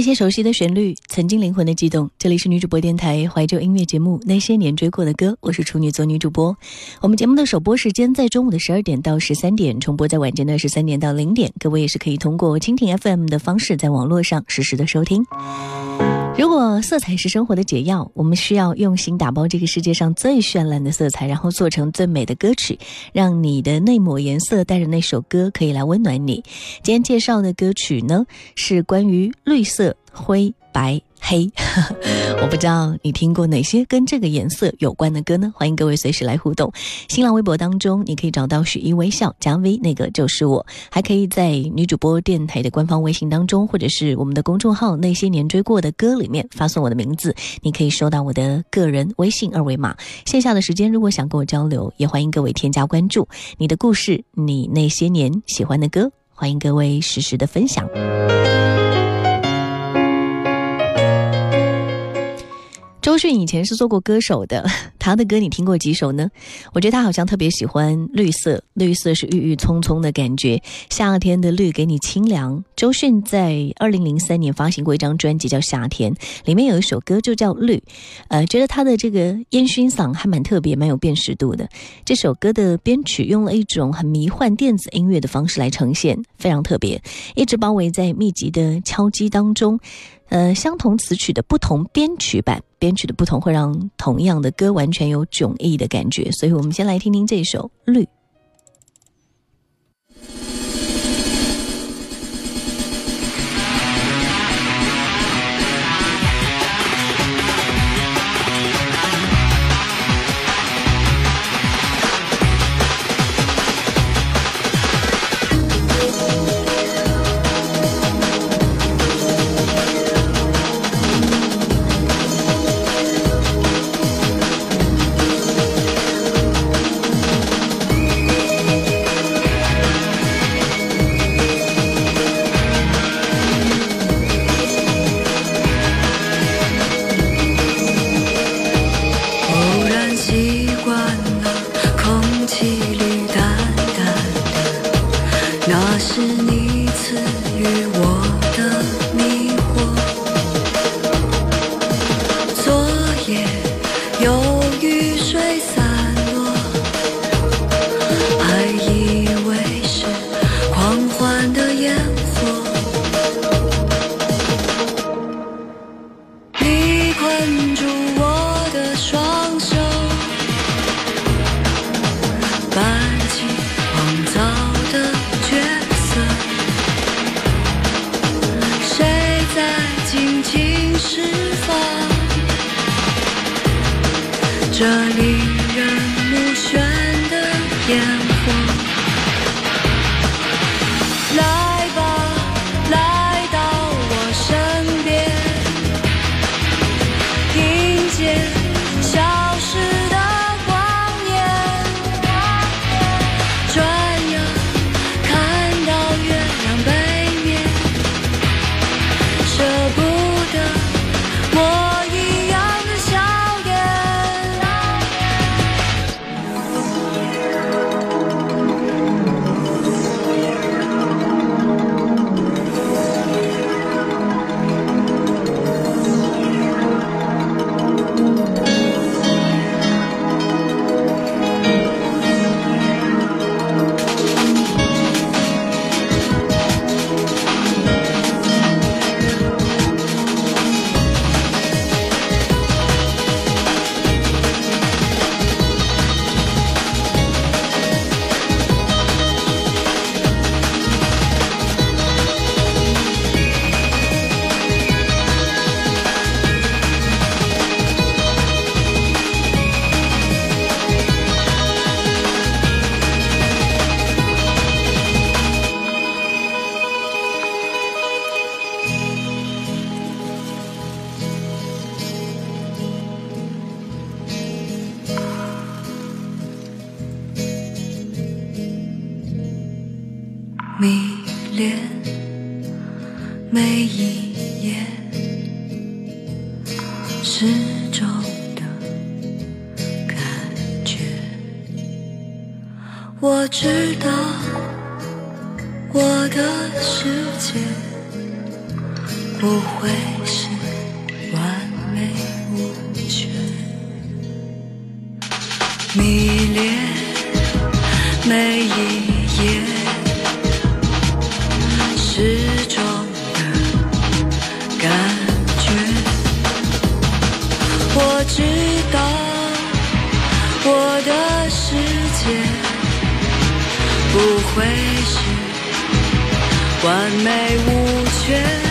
那些熟悉的旋律，曾经灵魂的悸动。这里是女主播电台怀旧音乐节目《那些年追过的歌》，我是处女座女主播。我们节目的首播时间在中午的十二点到十三点，重播在晚间的十三点到零点。各位也是可以通过蜻蜓 FM 的方式在网络上实时的收听。如果色彩是生活的解药，我们需要用心打包这个世界上最绚烂的色彩，然后做成最美的歌曲，让你的那抹颜色带着那首歌可以来温暖你。今天介绍的歌曲呢，是关于绿色、灰、白。黑，我不知道你听过哪些跟这个颜色有关的歌呢？欢迎各位随时来互动。新浪微博当中，你可以找到许一微笑加 V，那个就是我。还可以在女主播电台的官方微信当中，或者是我们的公众号“那些年追过的歌”里面发送我的名字，你可以收到我的个人微信二维码。线下的时间，如果想跟我交流，也欢迎各位添加关注。你的故事，你那些年喜欢的歌，欢迎各位实时的分享。周迅以前是做过歌手的，他的歌你听过几首呢？我觉得他好像特别喜欢绿色，绿色是郁郁葱葱的感觉，夏天的绿给你清凉。周迅在二零零三年发行过一张专辑叫《夏天》，里面有一首歌就叫《绿》，呃，觉得他的这个烟熏嗓还蛮特别，蛮有辨识度的。这首歌的编曲用了一种很迷幻电子音乐的方式来呈现，非常特别，一直包围在密集的敲击当中。呃，相同词曲的不同编曲版，编曲的不同会让同样的歌完全有迥异的感觉。所以，我们先来听听这首《绿》。这里。迷恋每一夜失重的感觉。我知道我的世界不会完美无缺。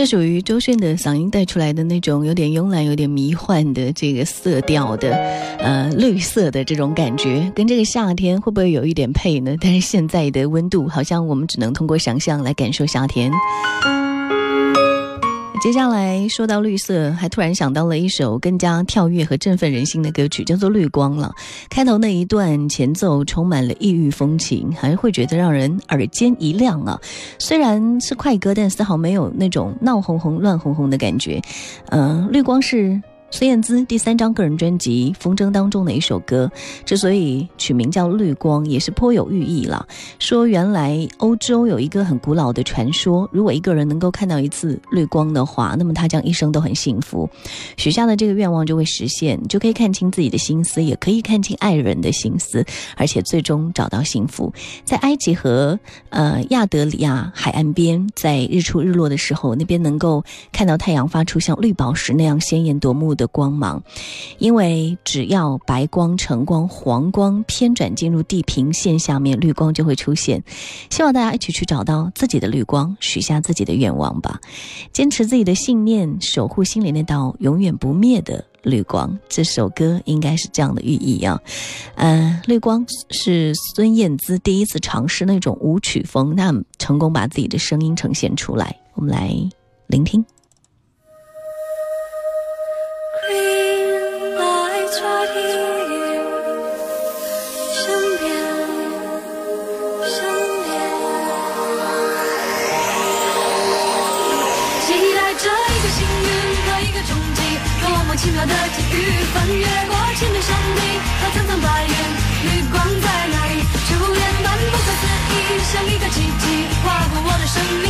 这属于周迅的嗓音带出来的那种有点慵懒、有点迷幻的这个色调的，呃，绿色的这种感觉，跟这个夏天会不会有一点配呢？但是现在的温度，好像我们只能通过想象来感受夏天。接下来说到绿色，还突然想到了一首更加跳跃和振奋人心的歌曲，叫做《绿光》了。开头那一段前奏充满了异域风情，还会觉得让人耳尖一亮啊。虽然是快歌，但丝毫没有那种闹哄哄、乱哄哄的感觉。嗯、绿光是。孙燕姿第三张个人专辑《风筝》当中的一首歌，之所以取名叫《绿光》，也是颇有寓意了。说原来欧洲有一个很古老的传说，如果一个人能够看到一次绿光的话，那么他将一生都很幸福，许下的这个愿望就会实现，就可以看清自己的心思，也可以看清爱人的心思，而且最终找到幸福。在埃及和呃亚德里亚海岸边，在日出日落的时候，那边能够看到太阳发出像绿宝石那样鲜艳夺目的光芒，因为只要白光、橙光、黄光偏转进入地平线下面，绿光就会出现。希望大家一起去找到自己的绿光，许下自己的愿望吧，坚持自己的信念，守护心里那道永远不灭的。绿光这首歌应该是这样的寓意啊，呃，绿光是孙燕姿第一次尝试那种舞曲风，那成功把自己的声音呈现出来，我们来聆听。你爱着你，身边，身边，期待着一个幸运和一个冲击，多么奇妙的际遇，翻越过千面山顶和层层白云，绿光在哪里，如烟般不可思议，像一个奇迹，划过我的生命。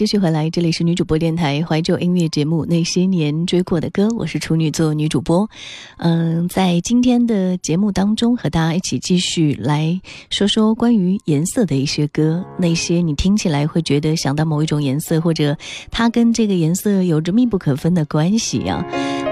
继续回来，这里是女主播电台怀旧音乐节目《那些年追过的歌》，我是处女座女主播。嗯，在今天的节目当中，和大家一起继续来说说关于颜色的一些歌，那些你听起来会觉得想到某一种颜色，或者它跟这个颜色有着密不可分的关系啊。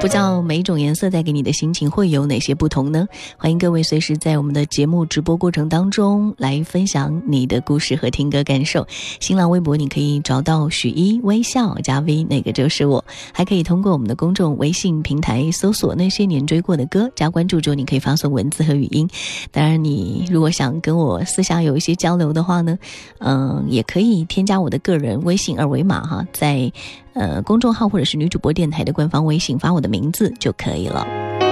不知道每一种颜色带给你的心情会有哪些不同呢？欢迎各位随时在我们的节目直播过程当中来分享你的故事和听歌感受。新浪微博你可以找到许一微笑加 V，那个就是我。还可以通过我们的公众微信平台搜索那些年追过的歌，加关注之后你可以发送文字和语音。当然，你如果想跟我私下有一些交流的话呢，嗯、也可以添加我的个人微信二维码哈，在呃公众号或者是女主播电台的官方微信发我的名字就可以了。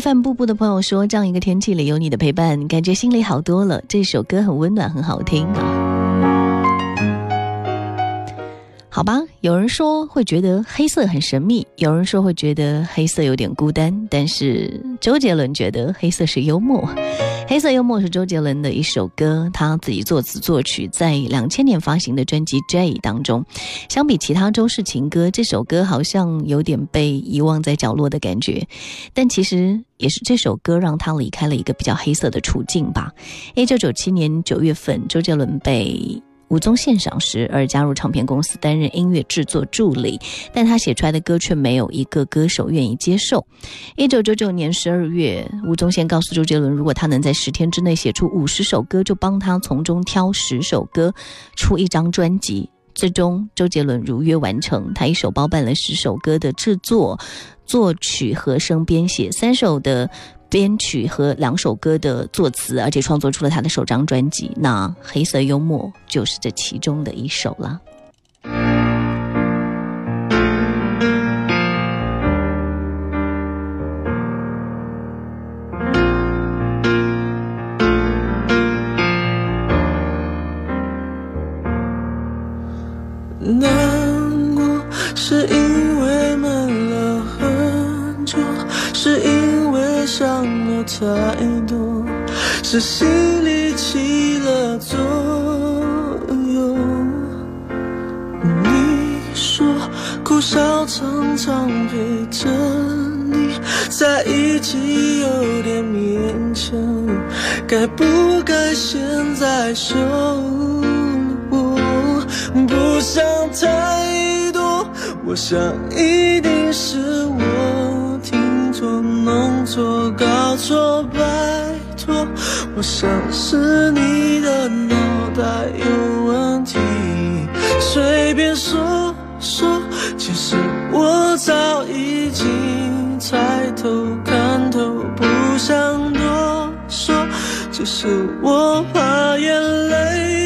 FM 步步的朋友说，这样一个天气里有你的陪伴，感觉心里好多了。这首歌很温暖，很好听啊。好吧，有人说会觉得黑色很神秘，有人说会觉得黑色有点孤单，但是周杰伦觉得黑色是幽默。黑色幽默是周杰伦的一首歌，他自己作词作曲，在两千年发行的专辑《J》当中。相比其他周氏情歌，这首歌好像有点被遗忘在角落的感觉，但其实也是这首歌让他离开了一个比较黑色的处境吧。一九九七年九月份，周杰伦被吴宗宪赏识而加入唱片公司担任音乐制作助理，但他写出来的歌却没有一个歌手愿意接受。一九九九年十二月，吴宗宪告诉周杰伦，如果他能在十天之内写出五十首歌，就帮他从中挑十首歌出一张专辑。最终，周杰伦如约完成，他一手包办了十首歌的制作、作曲、和声、编写，三首的编曲和两首歌的作词，而且创作出了他的首张专辑。那《黑色幽默》就是这其中的一首了。不想太多，我想一定是我听错、弄错、搞错，拜托，我想是你的脑袋有问题，随便说说，其实我早已经猜透看透，不想多说，只是我怕眼泪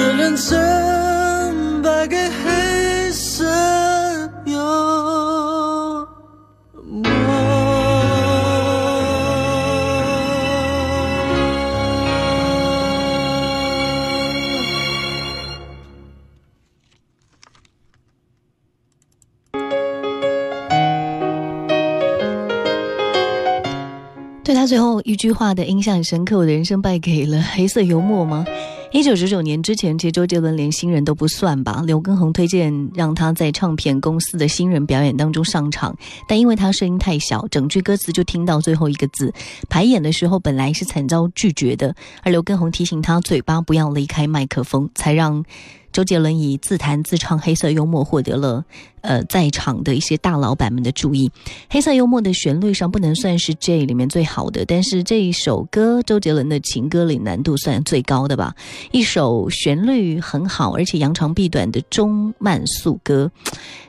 我的认真败给黑色幽默。对他最后一句话的印象很深刻，我的人生败给了黑色幽默吗？一九九九年之前，其实周杰伦连新人都不算吧。刘畊宏推荐让他在唱片公司的新人表演当中上场，但因为他声音太小，整句歌词就听到最后一个字。排演的时候本来是惨遭拒绝的，而刘畊宏提醒他嘴巴不要离开麦克风，才让周杰伦以自弹自唱黑色幽默获得了呃在场的一些大老板们的注意。黑色幽默的旋律上不能算是 J 里面最好的，但是这一首歌周杰伦的情歌里难度算最高的吧。一首旋律很好，而且扬长避短的中慢速歌。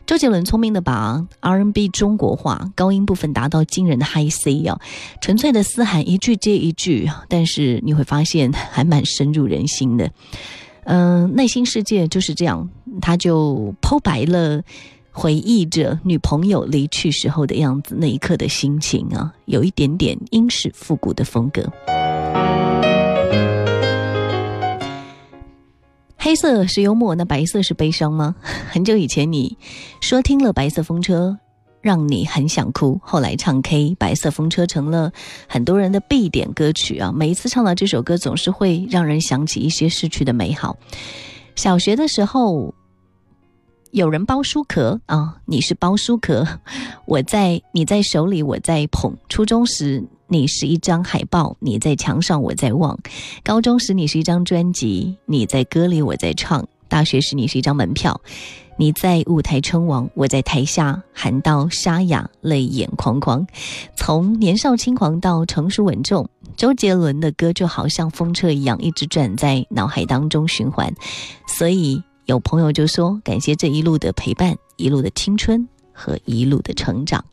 周杰伦聪明的把 R&B 中国化，高音部分达到惊人的 High C 啊，纯粹的嘶喊一句接一句，但是你会发现还蛮深入人心的。嗯、内心世界就是这样，他就剖白了。回忆着女朋友离去时候的样子，那一刻的心情啊，有一点点英式复古的风格。黑色是幽默，那白色是悲伤吗？很久以前你说听了《白色风车》，让你很想哭，后来唱 K，《白色风车》成了很多人的必点歌曲啊。每一次唱到这首歌，总是会让人想起一些逝去的美好。小学的时候，有人包书壳啊，你是包书壳，我在你在手里，我在捧。初中时，你是一张海报，你在墙上，我在望。高中时，你是一张专辑，你在歌里，我在唱。大学时，你是一张门票，你在舞台称王，我在台下喊到沙哑，泪眼眶眶。从年少轻狂到成熟稳重，周杰伦的歌就好像风车一样，一直转在脑海当中循环。所以有朋友就说，感谢这一路的陪伴，一路的青春和一路的成长。